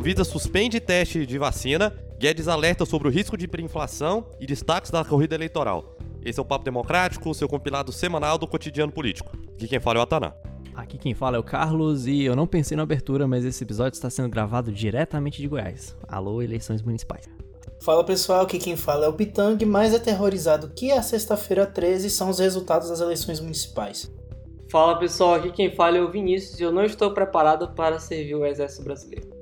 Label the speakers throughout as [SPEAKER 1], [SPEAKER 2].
[SPEAKER 1] Anvisa suspende teste de vacina, Guedes alerta sobre o risco de hiperinflação e destaques da corrida eleitoral. Esse é o Papo Democrático, seu compilado semanal do cotidiano político. Aqui quem fala é o Ataná.
[SPEAKER 2] Aqui quem fala é o Carlos e eu não pensei na abertura, mas esse episódio está sendo gravado diretamente de Goiás. Alô, eleições municipais.
[SPEAKER 3] Fala pessoal, aqui quem fala é o Pitang, mais aterrorizado que a sexta-feira 13 são os resultados das eleições municipais.
[SPEAKER 4] Fala pessoal, aqui quem fala é o Vinícius e eu não estou preparado para servir o Exército Brasileiro.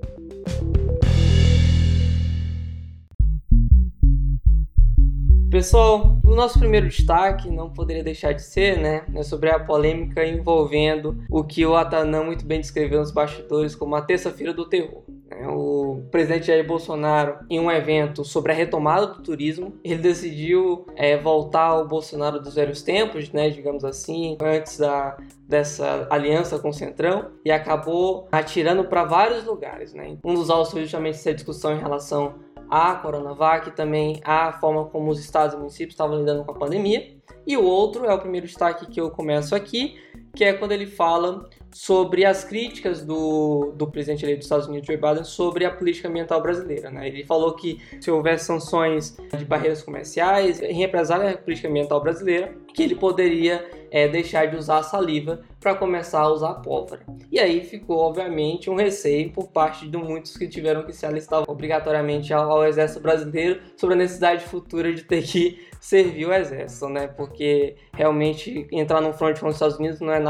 [SPEAKER 4] Pessoal, o nosso primeiro destaque não poderia deixar de ser, né, é sobre a polêmica envolvendo o que o Atanã muito bem descreveu nos bastidores como a terça-feira do terror. Né. O presidente Jair Bolsonaro, em um evento sobre a retomada do turismo, ele decidiu é, voltar ao Bolsonaro dos velhos tempos, né, digamos assim, antes da, dessa aliança com o Centrão e acabou atirando para vários lugares. Né. Um dos alvos foi justamente essa discussão em relação a Coronavac também a forma como os estados e municípios estavam lidando com a pandemia. E o outro é o primeiro destaque que eu começo aqui, que é quando ele fala sobre as críticas do, do presidente eleito dos Estados Unidos, Joe Biden, sobre a política ambiental brasileira. Né? Ele falou que se houvesse sanções de barreiras comerciais, em represália à política ambiental brasileira, que ele poderia é, deixar de usar saliva para começar a usar pólvora. E aí ficou, obviamente, um receio por parte de muitos que tiveram que se alistar obrigatoriamente ao, ao Exército Brasileiro sobre a necessidade futura de ter que servir o Exército, né? Porque realmente entrar no front com os Estados Unidos não é nada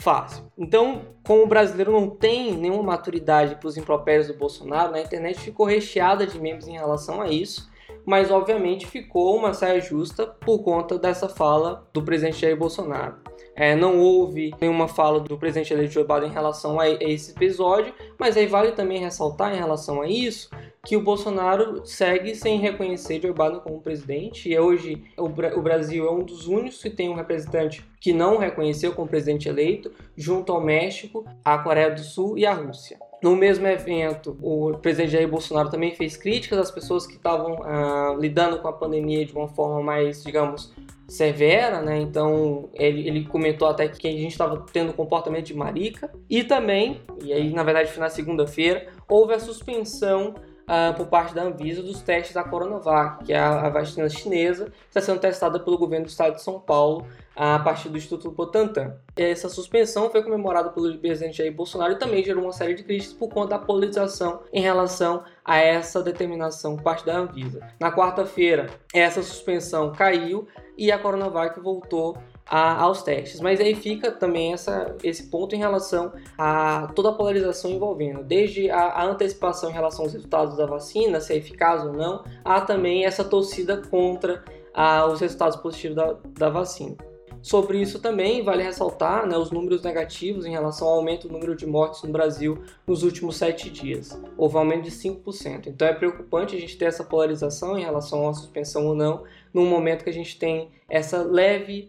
[SPEAKER 4] fácil. Então, como o brasileiro não tem nenhuma maturidade para os impropérios do Bolsonaro, a internet ficou recheada de memes em relação a isso mas obviamente ficou uma saia justa por conta dessa fala do presidente Jair Bolsonaro. É, não houve nenhuma fala do presidente eleito Joe Biden em relação a, a esse episódio, mas aí vale também ressaltar em relação a isso que o Bolsonaro segue sem reconhecer Joe Biden como presidente e hoje o, o, Brasil é um dos únicos que tem um representante que não reconheceu como presidente eleito, junto ao México, a Coreia do Sul e a Rússia. No mesmo evento, o presidente Jair Bolsonaro também fez críticas às pessoas que estavam ah, lidando com a pandemia de uma forma mais, digamos, severa, né? Então ele, ele comentou até que a gente estava tendo comportamento de marica. E também, e aí na verdade foi na segunda-feira, houve a suspensão uh, por parte da Anvisa dos testes da Coronavac, que é a, vacina chinesa, que está sendo testada pelo governo do estado de São Paulo a partir do Instituto Butantan. Essa suspensão foi comemorada pelo presidente Jair Bolsonaro e também gerou uma série de críticas por conta da politização em relação a essa determinação por parte da Anvisa. Na quarta-feira, essa suspensão caiu e a Coronavac voltou a, aos testes. Mas aí fica também essa, esse ponto em relação a toda a polarização envolvendo, desde a, a, antecipação em relação aos resultados da vacina, se é eficaz ou não, há também essa torcida contra a, os resultados positivos da, da vacina. Sobre isso também vale ressaltar né, os números negativos em relação ao aumento do número de mortes no Brasil nos últimos sete dias. Houve um aumento de 5%. Então é preocupante a gente ter essa polarização em relação à suspensão ou não, num momento que a gente tem essa leve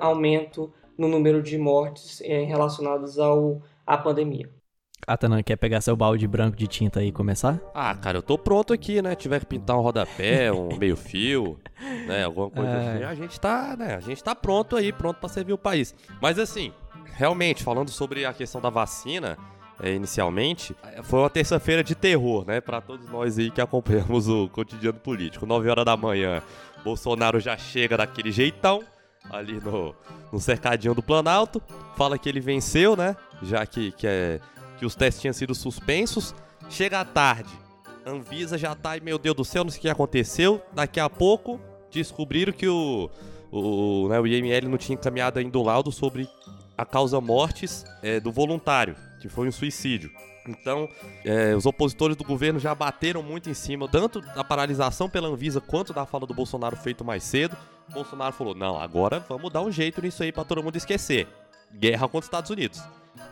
[SPEAKER 4] aumento no número de mortes é, relacionadas ao, à pandemia.
[SPEAKER 2] Atanan, quer pegar seu balde branco de tinta aí e começar?
[SPEAKER 1] Ah, cara, eu tô pronto aqui, né? Tiver que pintar um rodapé, um meio fio, né? Alguma coisa é... assim. A gente tá, né? A gente tá pronto aí, pronto para servir o país. Mas assim, realmente, falando sobre a questão da vacina, é, inicialmente, foi uma terça-feira de terror, né? Para todos nós aí que acompanhamos o cotidiano político. 9 horas da manhã, Bolsonaro já chega daquele jeitão ali no, no cercadinho do Planalto. Fala que ele venceu, né? Já que, que, é, que os testes tinham sido suspensos. Chega à tarde, Anvisa já tá, meu Deus do céu, não sei o que aconteceu. Daqui a pouco descobriram que o, o, né, o IML não tinha encaminhado ainda o laudo sobre a causa mortes é, do voluntário, que foi um suicídio. Então, é, os opositores do governo já bateram muito em cima, tanto da paralisação pela Anvisa quanto da fala do Bolsonaro feito mais cedo. O Bolsonaro falou: não, agora vamos dar um jeito nisso aí para todo mundo esquecer. Guerra contra os Estados Unidos.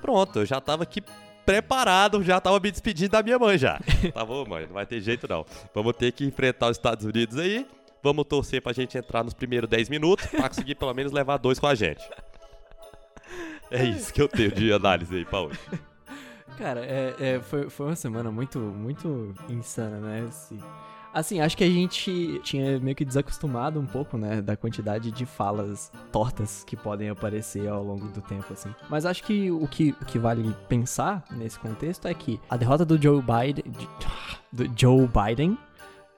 [SPEAKER 1] Pronto, eu já tava aqui preparado, já tava me despedindo da minha mãe já. tá bom, mãe, não vai ter jeito não. Vamos ter que enfrentar os Estados Unidos aí. Vamos torcer pra gente entrar nos primeiros 10 minutos pra conseguir pelo menos levar dois com a gente. É isso que eu tenho de análise aí pra hoje.
[SPEAKER 2] Cara, é, é, foi, foi uma semana muito, muito insana, né? Esse... Assim, acho que a gente tinha meio que desacostumado um pouco, né, da quantidade de falas tortas que podem aparecer ao longo do tempo, assim. Mas acho que o que, o que vale pensar nesse contexto é que a derrota do Joe Biden, do Joe Biden,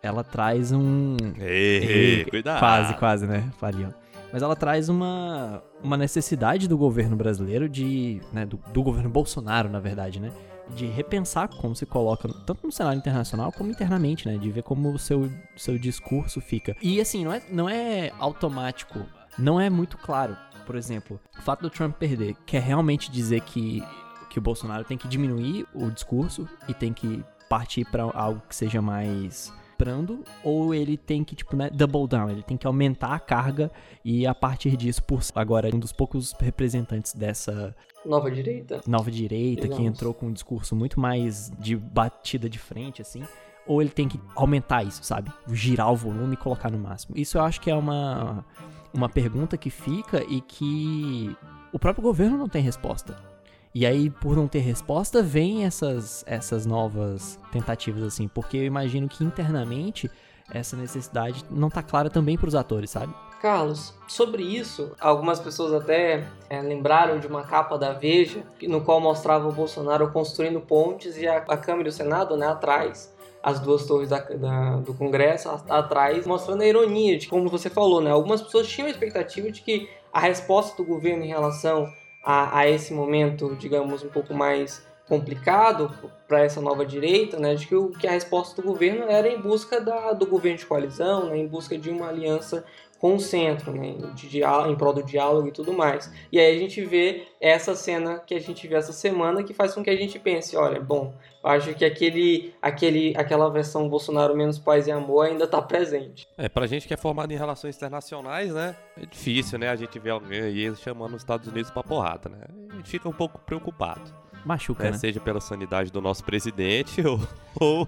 [SPEAKER 2] ela traz um...
[SPEAKER 1] Ei, cuidado.
[SPEAKER 2] Quase, quase, né? Falei, ó mas ela traz uma, uma necessidade do governo brasileiro de. Né, do, do, governo Bolsonaro, na verdade, né? De repensar como se coloca, tanto no cenário internacional como internamente, né? De ver como o seu, seu discurso fica. E assim, não é, não é automático, não é muito claro. Por exemplo, o fato do Trump perder quer realmente dizer que, que o Bolsonaro tem que diminuir o discurso e tem que partir para algo que seja mais comprando, ou ele tem que, tipo, né, double down, ele tem que aumentar a carga e a partir disso, por agora, um dos poucos representantes dessa
[SPEAKER 4] nova direita,
[SPEAKER 2] nova direita que entrou com um discurso muito mais de batida de frente, assim, ou ele tem que aumentar isso, sabe? Girar o volume e colocar no máximo. Isso eu acho que é uma, uma pergunta que fica e que o próprio governo não tem resposta. E aí, por não ter resposta, vem essas, essas novas tentativas, assim, porque eu imagino que internamente essa necessidade não tá clara também para os atores, sabe?
[SPEAKER 4] Carlos, sobre isso, algumas pessoas até é, lembraram de uma capa da Veja, no qual mostrava o Bolsonaro construindo pontes e a, a Câmara e o Senado, né, atrás, as duas torres da, da, do Congresso a, atrás, mostrando a ironia de como você falou, né? Algumas pessoas tinham a expectativa de que a resposta do governo em relação a, a esse momento, digamos, um pouco mais complicado para essa nova direita, né, de que, o, que a resposta do governo era em busca da, do governo de coalizão, né, em busca de uma aliança com o centro, né, de, em prol do diálogo e tudo mais. E aí a gente vê essa cena que a gente vê essa semana que faz com que a gente pense, olha, bom, acho que aquele, aquele, aquela versão Bolsonaro menos paz e amor ainda está presente.
[SPEAKER 1] É, pra gente que é formado em relações internacionais, né, é difícil, né, a gente ver alguém aí chamando os Estados Unidos pra porrada, né, a gente fica um pouco preocupado.
[SPEAKER 2] Machuca,
[SPEAKER 1] né?
[SPEAKER 2] né?
[SPEAKER 1] Seja pela sanidade do nosso presidente ou, ou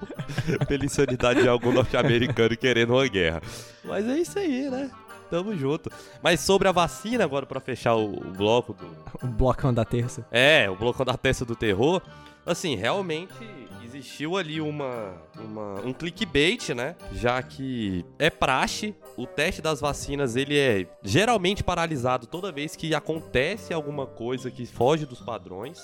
[SPEAKER 1] pela insanidade de algum norte-americano querendo uma guerra. Mas é isso aí, né? Tamo junto. Mas sobre a vacina, agora para fechar o, o, bloco do.
[SPEAKER 2] O blocão da terça.
[SPEAKER 1] É, o blocão da terça do terror. Assim, realmente existiu ali uma, uma, um clickbait, né? Já que é praxe, o teste das vacinas ele é geralmente paralisado toda vez que acontece alguma coisa que foge dos padrões,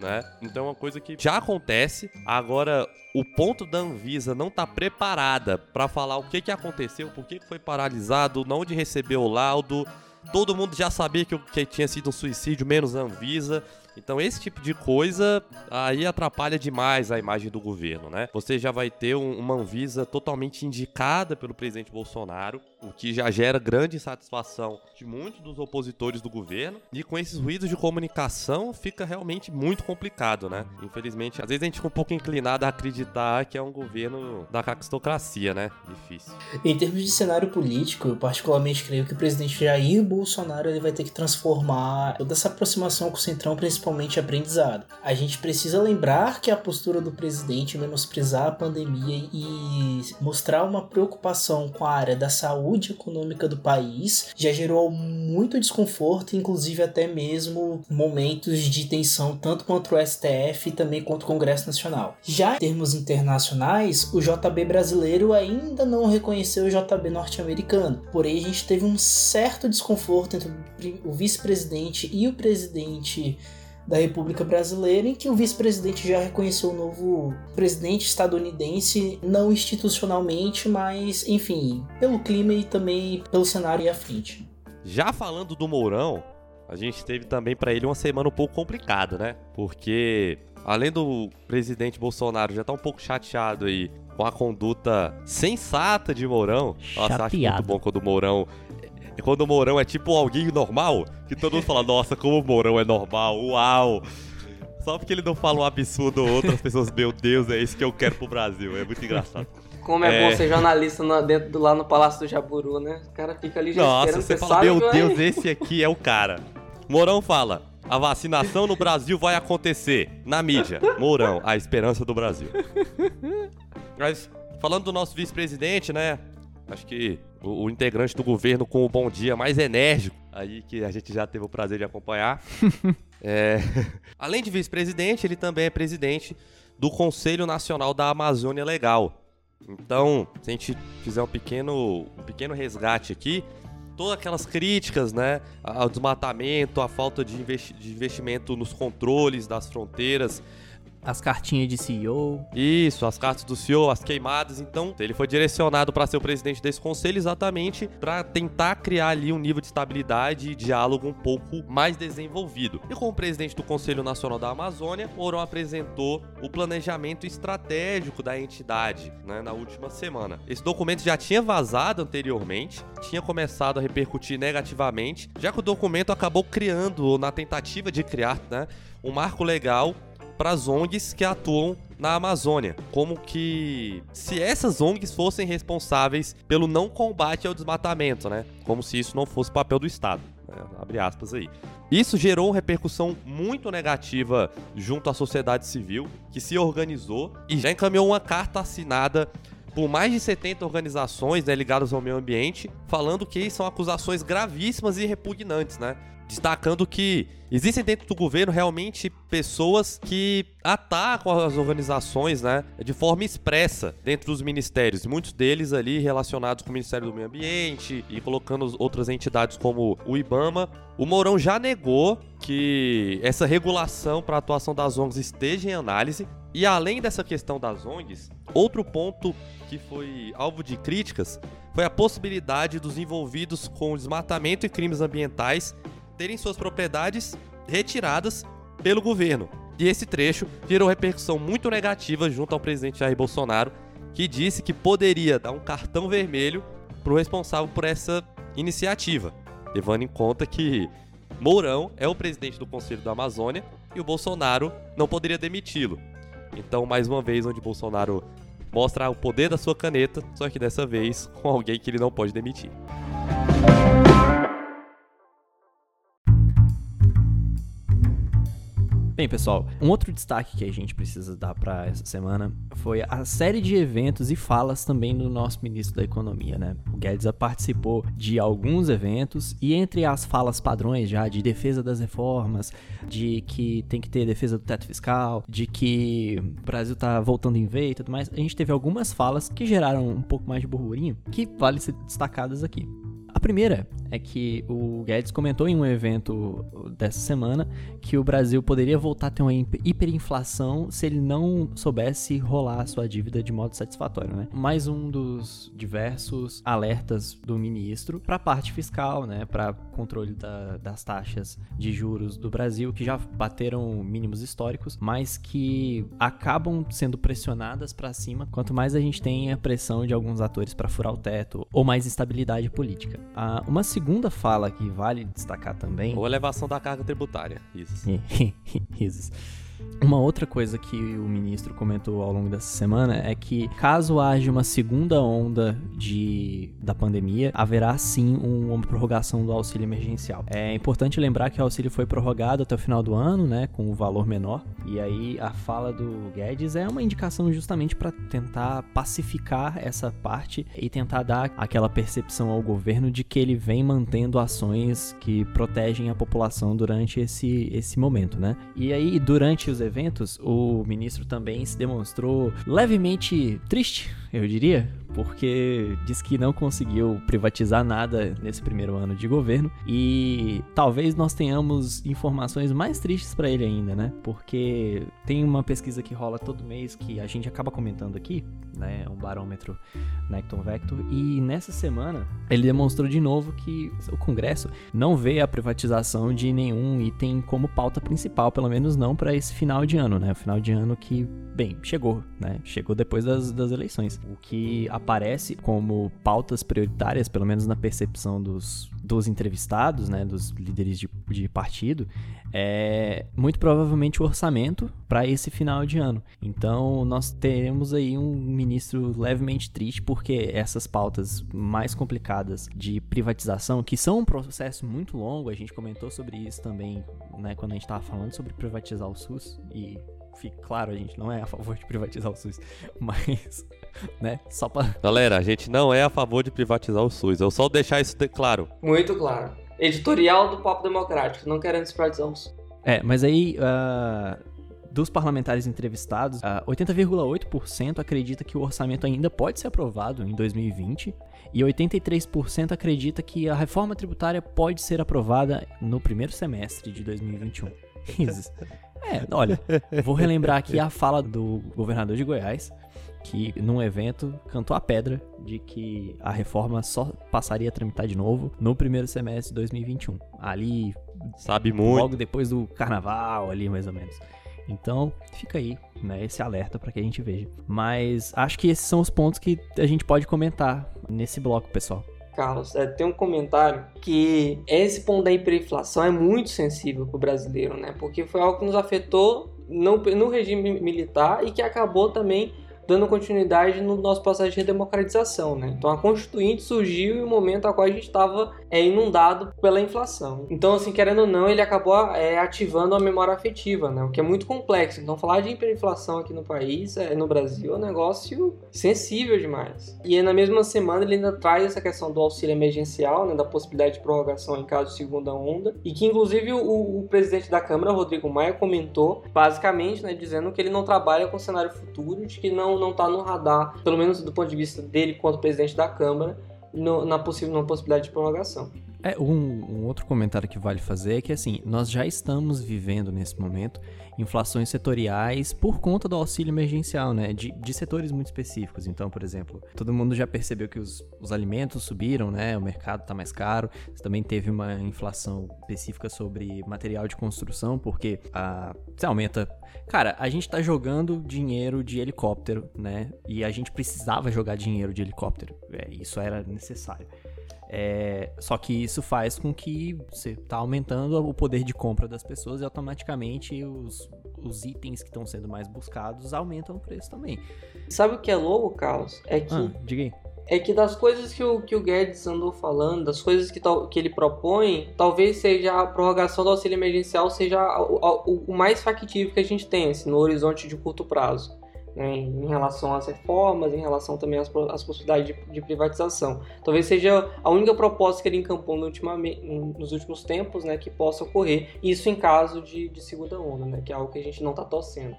[SPEAKER 1] né? Então é uma coisa que já acontece. Agora, o ponto da Anvisa não tá preparada para falar o que que aconteceu, por que, foi paralisado, onde recebeu o laudo. Todo mundo já sabia que, que tinha sido um suicídio, menos a Anvisa. Então esse tipo de coisa aí atrapalha demais a imagem do governo, né? Você já vai ter um, uma Anvisa totalmente indicada pelo presidente Bolsonaro, o que já gera grande insatisfação de muitos dos opositores do governo. E com esses ruídos de comunicação fica realmente muito complicado, né? Infelizmente, às vezes a gente fica um pouco inclinado a acreditar que é um governo da caquistocracia, né? Difícil.
[SPEAKER 3] Em termos de cenário político, eu particularmente creio que o presidente Jair Bolsonaro ele vai ter que transformar toda essa aproximação com o Centrão, principalmente aprendizado. A gente precisa lembrar que a postura do presidente menosprezar a pandemia e mostrar uma preocupação com a área da saúde saúde econômica do país já gerou muito desconforto, inclusive até mesmo momentos de tensão tanto contra o STF e também contra o Congresso Nacional. Já em termos internacionais, o JB brasileiro ainda não reconheceu o JB norte-americano, porém a gente teve um certo desconforto entre o vice-presidente e o presidente da República Brasileira, em que o vice-presidente já reconheceu o novo presidente estadunidense, não institucionalmente, mas, enfim, pelo clima e também pelo cenário e à frente.
[SPEAKER 1] Já falando do Mourão, a gente teve também para ele uma semana um pouco complicada, né? Porque além do presidente Bolsonaro já tá um pouco chateado aí com a conduta sensata de Mourão. Nossa, acho muito bom quando o Mourão e quando o Mourão é tipo alguém normal, que todo mundo fala, nossa, como o Mourão é normal, uau. Só porque ele não fala um absurdo ou outro, as pessoas, meu Deus, é isso que eu quero pro Brasil. É muito engraçado.
[SPEAKER 4] Como é, é, bom ser jornalista no, dentro do, lá no Palácio do Jaburu, né? O cara fica ali já
[SPEAKER 1] Nossa,
[SPEAKER 4] esperando,
[SPEAKER 1] você fala, meu Deus, esse aqui é o cara. Mourão fala, a vacinação no Brasil vai acontecer. Na mídia, Mourão, a esperança do Brasil. Mas, falando do nosso vice-presidente, né? Acho que o, o, integrante do governo com o bom dia mais enérgico aí que a gente já teve o prazer de acompanhar. é, além de vice-presidente, ele também é presidente do Conselho Nacional da Amazônia Legal. Então, se a gente fizer um pequeno, um pequeno resgate aqui, todas aquelas críticas, né, ao desmatamento, à falta de, investi de investimento nos controles das fronteiras,
[SPEAKER 2] as cartinhas de CEO.
[SPEAKER 1] Isso, as cartas do CEO, as queimadas. Então, ele foi direcionado para ser o presidente desse conselho exatamente para tentar criar ali um nível de estabilidade e diálogo um pouco mais desenvolvido. E como presidente do Conselho Nacional da Amazônia, Mourão apresentou o planejamento estratégico da entidade né, na última semana. Esse documento já tinha vazado anteriormente, tinha começado a repercutir negativamente, já que o documento acabou criando, na tentativa de criar, né, um marco legal para as ONGs que atuam na Amazônia, como que se essas ONGs fossem responsáveis pelo não combate ao desmatamento, né? Como se isso não fosse papel do Estado. Né? Abre aspas aí. Isso gerou uma repercussão muito negativa junto à sociedade civil, que se organizou e já encaminhou uma carta assinada por mais de 70 organizações né, ligadas ao meio ambiente, falando que são acusações gravíssimas e repugnantes, né? Destacando que existem dentro do governo realmente pessoas que atacam as organizações, né, de forma expressa dentro dos ministérios, muitos deles ali relacionados com o Ministério do Meio Ambiente e colocando outras entidades como o IBAMA. O Mourão já negou que essa regulação para a atuação das ONGs esteja em análise. E além dessa questão das ONGs, outro ponto que foi alvo de críticas foi a possibilidade dos envolvidos com desmatamento e crimes ambientais terem suas propriedades retiradas pelo governo. E esse trecho gerou repercussão muito negativa junto ao presidente Jair Bolsonaro, que disse que poderia dar um cartão vermelho para o responsável por essa iniciativa, levando em conta que Mourão é o presidente do Conselho da Amazônia e o Bolsonaro não poderia demiti-lo. Então, mais uma vez, onde Bolsonaro mostra o poder da sua caneta, só que dessa vez com alguém que ele não pode demitir.
[SPEAKER 2] Bem, pessoal, um outro destaque que a gente precisa dar para essa semana foi a série de eventos e falas também do nosso ministro da Economia, né? O Guedes participou de alguns eventos e entre as falas padrões já de defesa das reformas, de que tem que ter defesa do teto fiscal, de que o Brasil tá voltando em vez e tudo mais, a gente teve algumas falas que geraram um pouco mais de burburinho que vale ser destacadas aqui. A primeira é que o Guedes comentou em um evento dessa semana que o Brasil poderia voltar a ter uma hiperinflação se ele não soubesse rolar a sua dívida de modo satisfatório, né? Mais um dos diversos alertas do ministro para a parte fiscal, né? Para controle da, das taxas de juros do Brasil, que já bateram mínimos históricos, mas que acabam sendo pressionadas para cima quanto mais a gente tem a pressão de alguns atores para furar o teto ou mais instabilidade política. Ah, uma segunda fala que vale destacar também.
[SPEAKER 1] Ou elevação da carga tributária. Isso.
[SPEAKER 2] Isso. Uma outra coisa que o ministro comentou ao longo dessa semana é que, caso haja uma segunda onda de, da pandemia, haverá sim um, uma prorrogação do auxílio emergencial. É importante lembrar que o auxílio foi prorrogado até o final do ano, né, com o valor menor, e aí a fala do Guedes é uma indicação justamente para tentar pacificar essa parte e tentar dar aquela percepção ao governo de que ele vem mantendo ações que protegem a população durante esse, esse momento, né? E aí, durante os eventos, o ministro também se demonstrou levemente triste, eu diria, porque diz que não conseguiu privatizar nada nesse primeiro ano de governo e talvez nós tenhamos informações mais tristes para ele ainda, né? Porque tem uma pesquisa que rola todo mês que a gente acaba comentando aqui, né? Um barômetro Necton Vector e nessa semana ele demonstrou de novo que o Congresso não vê a privatização de nenhum item como pauta principal, pelo menos não para esse final de ano, né? O final de ano que, bem, chegou, né? Chegou depois das, das eleições. O que aparece como pautas prioritárias, pelo menos na percepção dos, dos entrevistados, né, dos líderes de, de partido, é muito provavelmente o orçamento para esse final de ano. Então, nós teremos aí um ministro levemente triste, porque essas pautas mais complicadas de privatização, que são um processo muito longo, a gente comentou sobre isso também, né, quando a gente estava falando sobre privatizar o SUS, e fique claro, a gente não é a favor de privatizar o SUS, mas né? Só pra...
[SPEAKER 1] Galera, a gente não é a favor de privatizar o SUS. Eu só deixar isso de claro.
[SPEAKER 4] Muito claro. Editorial do Papo Democrático, não querendo privatizar o SUS.
[SPEAKER 2] É, mas aí, uh, dos parlamentares entrevistados, 80,8% acredita que o orçamento ainda pode ser aprovado em 2020 e 83% acredita que a reforma tributária pode ser aprovada no primeiro semestre de 2021. É, olha, vou relembrar aqui a fala do governador de Goiás, que num evento cantou a pedra de que a reforma só passaria a tramitar de novo no primeiro semestre de 2021. Ali.
[SPEAKER 1] Sabe muito.
[SPEAKER 2] Logo depois do carnaval, ali mais ou menos. Então, fica aí, né, esse alerta para que a gente veja. Mas acho que esses são os pontos que a gente pode comentar nesse bloco, pessoal.
[SPEAKER 4] Carlos, é, tem um comentário que esse ponto da hiperinflação é muito sensível para o brasileiro, né? Porque foi algo que nos afetou no, no regime militar e que acabou também dando continuidade no nosso processo de redemocratização, né? Então a Constituinte surgiu em um momento a qual a gente estava é, inundado pela inflação. Então, assim, querendo ou não, ele acabou é, ativando a memória afetiva, né? O que é muito complexo. Então, falar de hiperinflação aqui no país, é, no Brasil, é um negócio sensível demais. E na mesma semana ele ainda traz essa questão do auxílio emergencial, né? Da possibilidade de prorrogação em caso de segunda onda. E que, inclusive, o, o presidente da Câmara, Rodrigo Maia, comentou, basicamente, né? Dizendo que ele não trabalha com cenário futuro, de que não não está no radar, pelo menos do ponto de vista dele quanto presidente da Câmara, no, na, possível, possibilidade de prorrogação.
[SPEAKER 2] É, um, um, outro comentário que vale fazer é que assim, nós já estamos vivendo nesse momento inflações setoriais por conta do auxílio emergencial, né? De, de setores muito específicos. Então, por exemplo, todo mundo já percebeu que os, os alimentos subiram, né? O mercado está mais caro. Você também teve uma inflação específica sobre material de construção, porque a, você aumenta. Cara, a gente está jogando dinheiro de helicóptero, né? E a gente precisava jogar dinheiro de helicóptero. É, isso era necessário. É, só que isso faz com que você está aumentando o poder de compra das pessoas e automaticamente os, os itens que estão sendo mais buscados aumentam o preço também.
[SPEAKER 4] Sabe o que é louco, Carlos? É que. Ah,
[SPEAKER 2] diga aí.
[SPEAKER 4] É que das coisas que o, que o Guedes andou falando, das coisas que, que ele propõe, talvez seja a prorrogação do auxílio emergencial seja o, o, o mais factível que a gente tem assim, no horizonte de curto prazo né, em relação às reformas, em relação também às, às possibilidades de, de, privatização. Talvez seja a única proposta que ele encampou no nos últimos tempos né, que possa ocorrer, isso em caso de, de segunda onda, né, que é algo que a gente não está torcendo.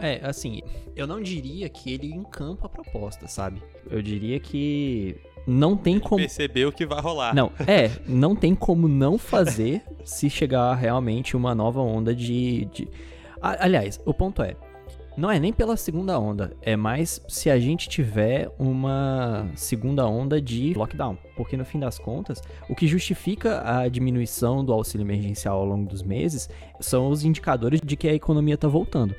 [SPEAKER 2] É, assim, eu não diria que ele encampa a proposta, sabe? Eu diria que não tem como.
[SPEAKER 1] Perceber o que vai rolar.
[SPEAKER 2] Não, é, não tem como não fazer se chegar realmente uma nova onda de. de... Aliás, o ponto é, não é nem pela segunda onda, é mais se a gente tiver uma segunda onda de lockdown. Porque no fim das contas, o que justifica a diminuição do auxílio emergencial ao longo dos meses são os indicadores de que a economia está voltando.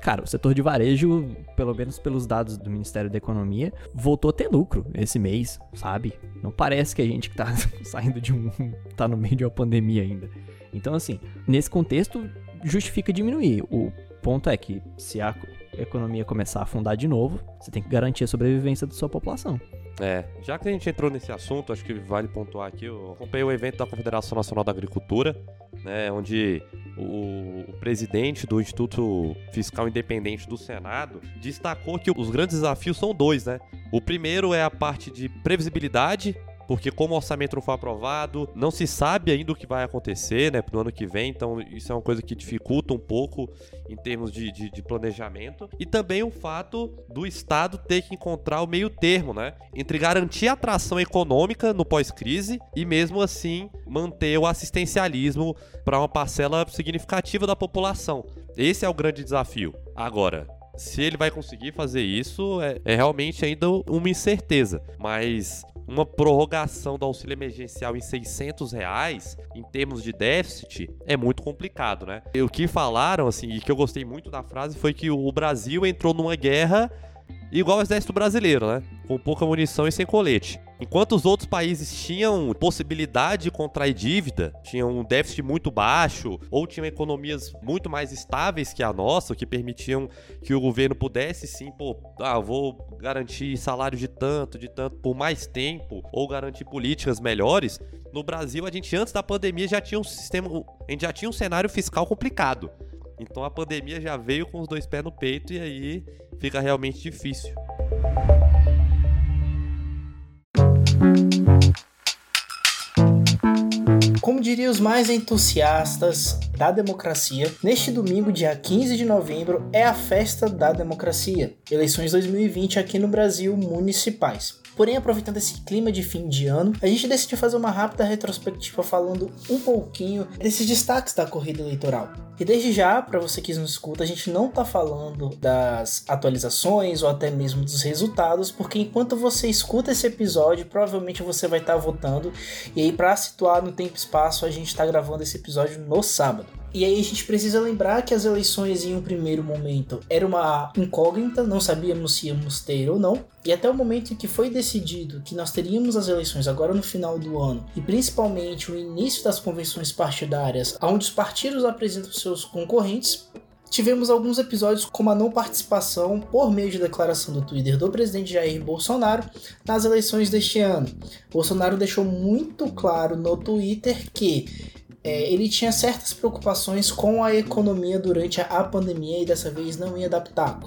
[SPEAKER 2] Cara, o setor de varejo, pelo menos pelos dados do Ministério da Economia, voltou a ter lucro esse mês, sabe? Não parece que a gente que tá saindo de um. tá no meio de uma pandemia ainda. Então, assim, nesse contexto, justifica diminuir. O ponto é que se a economia começar a afundar de novo, você tem que garantir a sobrevivência da sua população.
[SPEAKER 1] É, já que a gente entrou nesse assunto, acho que vale pontuar aqui, eu acompanhei o evento da Confederação Nacional da Agricultura, né, onde o, o, presidente do Instituto Fiscal Independente do Senado destacou que os grandes desafios são dois, né? O primeiro é a parte de previsibilidade porque como o orçamento não foi aprovado, não se sabe ainda o que vai acontecer, né, pro ano que vem, então isso é uma coisa que dificulta um pouco em termos de, de, de planejamento. E também o fato do Estado ter que encontrar o meio termo, né, entre garantir a atração econômica no pós-crise e mesmo assim manter o assistencialismo para uma parcela significativa da população. Esse é o grande desafio. Agora, se ele vai conseguir fazer isso é, é, realmente ainda uma incerteza. Mas uma prorrogação do auxílio emergencial em 600 reais, em termos de déficit, é muito complicado, né? E o que falaram, assim, e que eu gostei muito da frase, foi que o Brasil entrou numa guerra igual ao exército brasileiro, né? Com pouca munição e sem colete. Enquanto os outros países tinham possibilidade de contrair dívida, tinham um déficit muito baixo, ou tinham economias muito mais estáveis que a nossa, que permitiam que o governo pudesse sim, pô, ah, vou garantir salário de tanto, de tanto por mais tempo, ou garantir políticas melhores. No Brasil, a gente antes da pandemia já tinha um sistema, a gente já tinha um cenário fiscal complicado. Então a pandemia já veio com os dois pés no peito e aí fica realmente difícil.
[SPEAKER 3] Como diriam os mais entusiastas da democracia, neste domingo, dia 15 de novembro, é a festa da democracia. Eleições 2020 aqui no Brasil municipais. Porém, aproveitando esse clima de fim de ano, a gente decidiu fazer uma rápida retrospectiva falando um pouquinho desses destaques da corrida eleitoral. E desde já, para você que nos escuta, a gente não está falando das atualizações ou até mesmo dos resultados, porque enquanto você escuta esse episódio, provavelmente você vai estar tá votando. E aí, para situar no tempo e espaço, a gente está gravando esse episódio no sábado. E aí a gente precisa lembrar que as eleições em um primeiro momento era uma incógnita, não sabíamos se íamos ter ou não. E até o momento em que foi decidido que nós teríamos as eleições agora no final do ano, e principalmente o início das convenções partidárias, onde os partidos apresentam seus concorrentes, tivemos alguns episódios como a não participação por meio de declaração do Twitter do presidente Jair Bolsonaro nas eleições deste ano. Bolsonaro deixou muito claro no Twitter que é, ele tinha certas preocupações com a economia durante a pandemia e dessa vez não ia adaptar.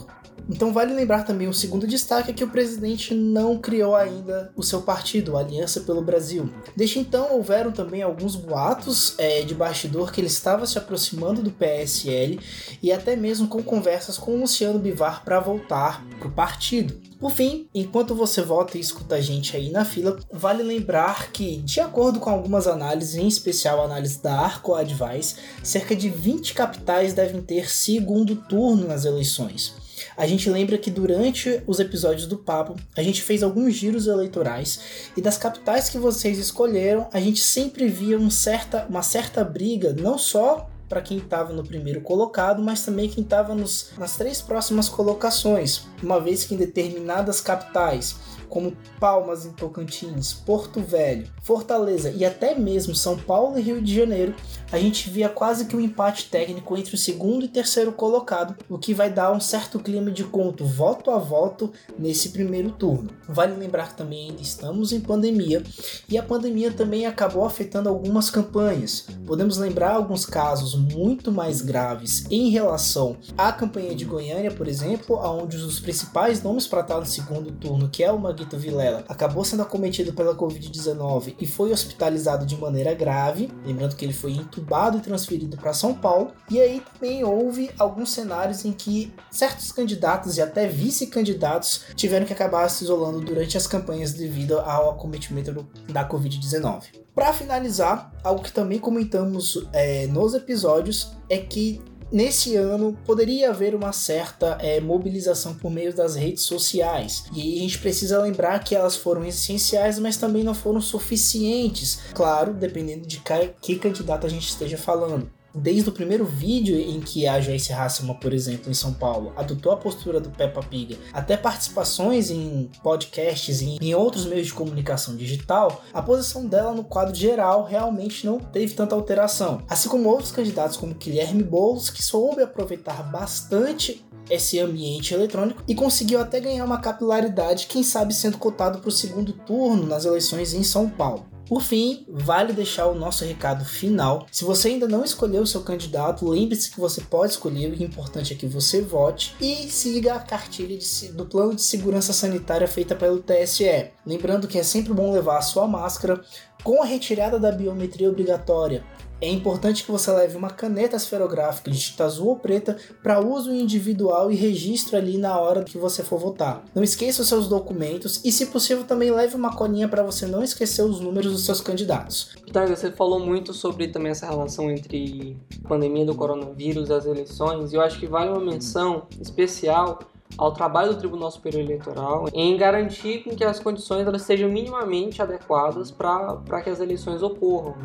[SPEAKER 3] Então vale lembrar também o segundo destaque é que o presidente não criou ainda o seu partido, a Aliança pelo Brasil. Desde então houveram também alguns boatos é, de bastidor que ele estava se aproximando do PSL e até mesmo com conversas com Luciano Bivar para voltar para o partido. Por fim, enquanto você vota e escuta a gente aí na fila, vale lembrar que, de acordo com algumas análises, em especial a análise da Arco Advice, cerca de 20 capitais devem ter segundo turno nas eleições. A gente lembra que durante os episódios do Papo, a gente fez alguns giros eleitorais e das capitais que vocês escolheram, a gente sempre via um certa, uma certa briga, não só para quem estava no primeiro colocado, mas também quem estava nas três próximas colocações, uma vez que em determinadas capitais como Palmas em Tocantins, Porto Velho, Fortaleza e até mesmo São Paulo e Rio de Janeiro, a gente via quase que um empate técnico entre o segundo e terceiro colocado, o que vai dar um certo clima de conto voto a voto nesse primeiro turno. Vale lembrar que também ainda estamos em pandemia e a pandemia também acabou afetando algumas campanhas. Podemos lembrar alguns casos muito mais graves em relação à campanha de Goiânia, por exemplo, onde os principais nomes para estar no segundo turno, que é o Maguito Vilela, acabou sendo acometido pela Covid-19 e foi hospitalizado de maneira grave, lembrando que ele foi entubado e transferido para São Paulo. E aí também houve alguns cenários em que certos candidatos e até vice-candidatos tiveram que acabar se isolando durante as campanhas devido ao acometimento da Covid-19. Para finalizar, algo que também comentamos é, nos episódios é que nesse ano poderia haver uma certa é, mobilização por meio das redes sociais. E a gente precisa lembrar que elas foram essenciais, mas também não foram suficientes. Claro, dependendo de que candidato a gente esteja falando desde o primeiro vídeo em que a Joyce Hasselman, por exemplo, em São Paulo, adotou a postura do Peppa Pig, até participações em podcasts e em outros meios de comunicação digital, a posição dela no quadro geral realmente não teve tanta alteração. Assim como outros candidatos como Guilherme Boulos, que soube aproveitar bastante esse ambiente eletrônico e conseguiu até ganhar uma capilaridade, quem sabe sendo cotado para o segundo turno nas eleições em São Paulo. Por fim, vale deixar o nosso recado final. Se você ainda não escolheu o seu candidato, lembre-se que você pode escolher, o importante é que você vote e siga a cartilha de, do plano de segurança sanitária feita pelo TSE. Lembrando que é sempre bom levar a sua máscara com a retirada da biometria obrigatória é importante que você leve uma caneta esferográfica de tinta azul ou preta para uso individual e registro ali na hora que você for votar. Não esqueça os seus documentos e, se possível, também leve uma colinha para você não esquecer os números dos seus candidatos.
[SPEAKER 4] Tá, você falou muito sobre também essa relação entre pandemia do coronavírus as eleições, e eu acho que vale uma menção especial ao trabalho do Tribunal Superior Eleitoral em garantir que as condições elas sejam minimamente adequadas para que as eleições ocorram.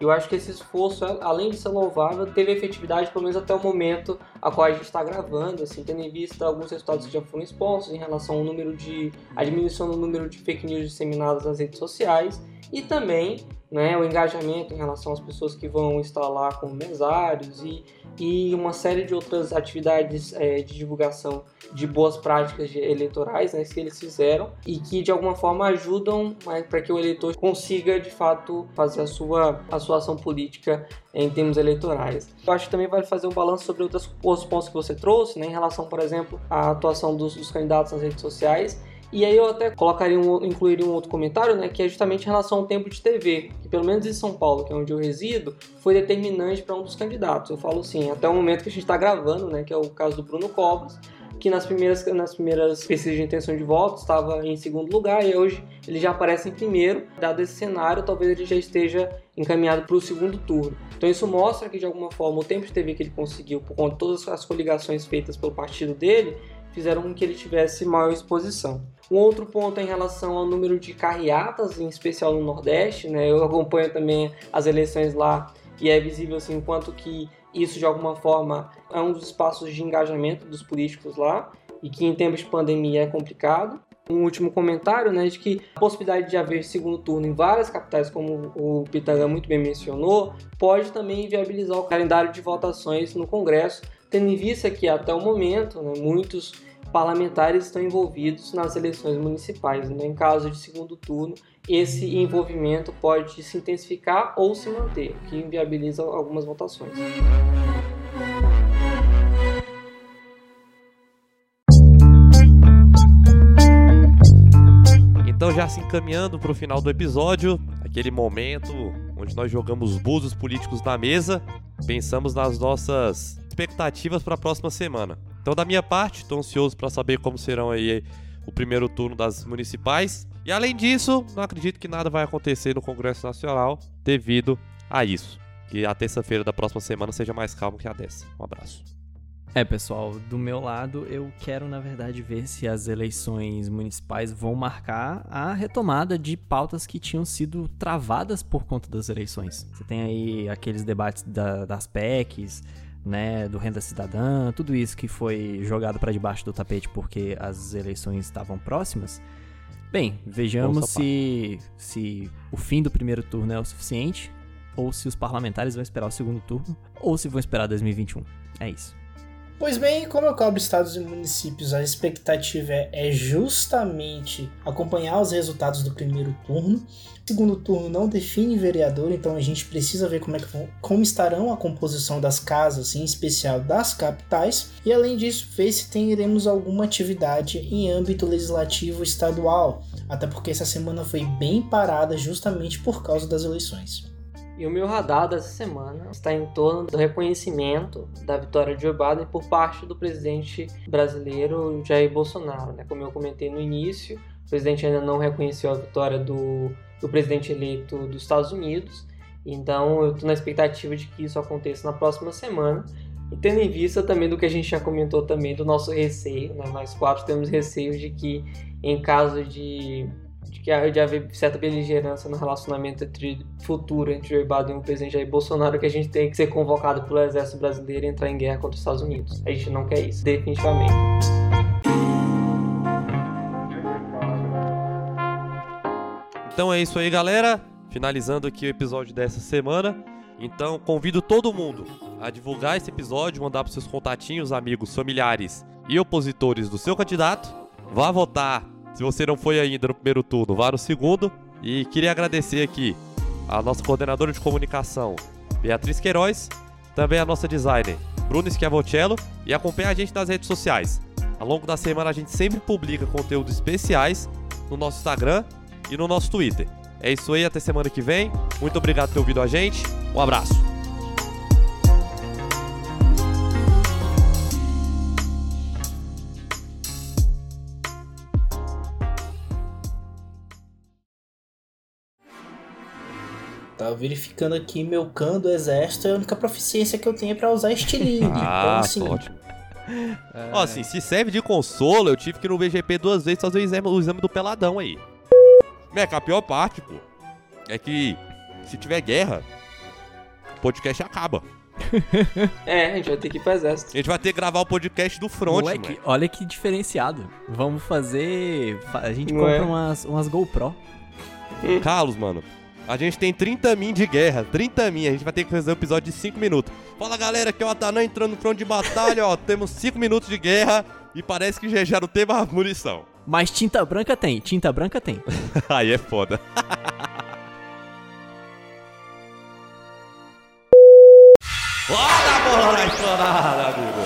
[SPEAKER 4] Eu acho que esse esforço, além de ser louvável, teve efetividade pelo menos até o momento a qual a gente está gravando, assim, tendo em vista alguns resultados que já foram expostos em relação ao número de a diminuição do número de fake news disseminadas nas redes sociais e também né, o engajamento em relação às pessoas que vão estar lá como mesários e, e uma série de outras atividades é, de divulgação de boas práticas eleitorais né, que eles fizeram e que de alguma forma ajudam né, para que o eleitor consiga de fato fazer a sua, a sua ação política em termos eleitorais. Eu acho que também vale fazer um balanço sobre outros, pontos que você trouxe, né, em relação, por exemplo, à atuação dos, dos candidatos nas redes sociais E aí eu até colocaria um, incluiria um outro comentário, né, que é justamente em relação ao tempo de TV, que pelo menos em São Paulo, que é onde eu resido, foi determinante para um dos candidatos. Eu falo assim, até o momento que a gente está gravando, né, que é o caso do Bruno Covas, que nas primeiras, nas primeiras pesquisas de intenção de voto estava em segundo lugar e hoje ele já aparece em primeiro. Dado esse cenário, talvez ele já esteja encaminhado para o segundo turno. Então isso mostra que de alguma forma o tempo de TV que ele conseguiu, por conta de todas as coligações feitas pelo partido dele, fizeram com que ele tivesse maior exposição. Um outro ponto é em relação ao número de carreatas, em especial no Nordeste, né? Eu acompanho também as eleições lá e é visível assim quanto que isso de alguma forma é um dos espaços de engajamento dos políticos lá e que em tempos de pandemia é complicado. Um último comentário, né, de que a possibilidade de haver segundo turno em várias capitais, como o Pitanga muito bem mencionou, pode também viabilizar o calendário de votações no Congresso, tendo em vista que até o momento né, muitos parlamentares estão envolvidos nas eleições municipais. Né? Em caso de segundo turno, esse envolvimento pode se intensificar ou se manter, o que inviabiliza algumas votações.
[SPEAKER 1] Então, já se encaminhando para o final do episódio, aquele momento onde nós jogamos búzios políticos na mesa, pensamos nas nossas expectativas para a próxima semana. Então, da minha parte, estou ansioso para saber como serão aí o primeiro turno das municipais e além disso, não acredito que nada vai acontecer no Congresso Nacional devido a isso. Que a terça-feira da próxima semana seja mais calma que a dessa. Um abraço.
[SPEAKER 2] É, pessoal, do meu lado, eu quero, na verdade, ver se as eleições municipais vão marcar a retomada de pautas que tinham sido travadas por conta das eleições. Você tem aí aqueles debates da, das PECs, né, do renda cidadã, tudo isso que foi jogado para debaixo do tapete porque as eleições estavam próximas. Bem, vejamos se, se o fim do primeiro turno é o suficiente, ou se os parlamentares vão esperar o segundo turno, ou se vão esperar 2021. É isso.
[SPEAKER 3] Pois bem, como eu cobro estados e municípios, a expectativa é justamente acompanhar os resultados do primeiro turno. O segundo turno não define vereador, então a gente precisa ver como, é que, como estarão a composição das casas, em especial das capitais, e além disso, ver se teremos alguma atividade em âmbito legislativo estadual, até porque essa semana foi bem parada justamente por causa das eleições.
[SPEAKER 4] E o meu radar dessa semana está em torno do reconhecimento da vitória de Joe Biden por parte do presidente brasileiro Jair Bolsonaro. Né? Como eu comentei no início, o presidente ainda não reconheceu a vitória do, do presidente eleito dos Estados Unidos, então eu estou na expectativa de que isso aconteça na próxima semana. E tendo em vista também do que a gente já comentou também do nosso receio, né? nós quatro temos receio de que em caso de que de haver certa beligerância no relacionamento entre futuro entre Joe Biden e o presidente Jair Bolsonaro, que a gente tem que ser convocado pelo exército brasileiro e entrar em guerra contra os Estados Unidos. A gente não quer isso, definitivamente.
[SPEAKER 1] Então é isso aí, galera. Finalizando aqui o episódio dessa semana. Então convido todo mundo a divulgar esse episódio, mandar para seus contatinhos, amigos, familiares e opositores do seu candidato. Vá votar se você não foi ainda no primeiro turno, vá no segundo. E queria agradecer aqui a nossa coordenadora de comunicação, Beatriz Queiroz, também a nossa designer, Bruno Schiavocello, e acompanhe a gente nas redes sociais. Ao longo da semana a gente sempre publica conteúdos especiais no nosso Instagram e no nosso Twitter. É isso aí, até semana que vem. Muito obrigado por ter ouvido a gente. Um abraço.
[SPEAKER 3] Tava verificando aqui meu cano do exército, é a única proficiência que eu tenho para usar estilingue.
[SPEAKER 1] ah, então, assim. Ótimo. É... Ó, assim, se serve de consolo, eu tive que ir no VGP duas vezes fazer o exame, o exame do peladão aí. Meca, a pior parte, pô, é que se tiver guerra, o podcast acaba.
[SPEAKER 4] é, a gente vai ter que ir pro exército.
[SPEAKER 1] A gente vai ter que gravar o podcast do front,
[SPEAKER 2] Moleque, olha que diferenciado. Vamos fazer. A gente Não compra é? umas, umas GoPro.
[SPEAKER 1] Carlos, mano, a gente tem 30 min de guerra, 30 min. A gente vai ter que fazer um episódio de 5 minutos. Fala galera, aqui é o Atanã entrando no front de batalha, ó. Temos 5 minutos de guerra e parece que já, já não tem mais munição.
[SPEAKER 2] Mas tinta branca tem, tinta branca tem.
[SPEAKER 1] Aí é foda. Olha a bola estourada, amigo.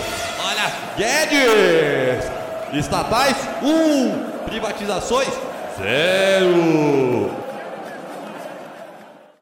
[SPEAKER 1] Olha, Guedes! Estatais 1, um. Privatizações, zero.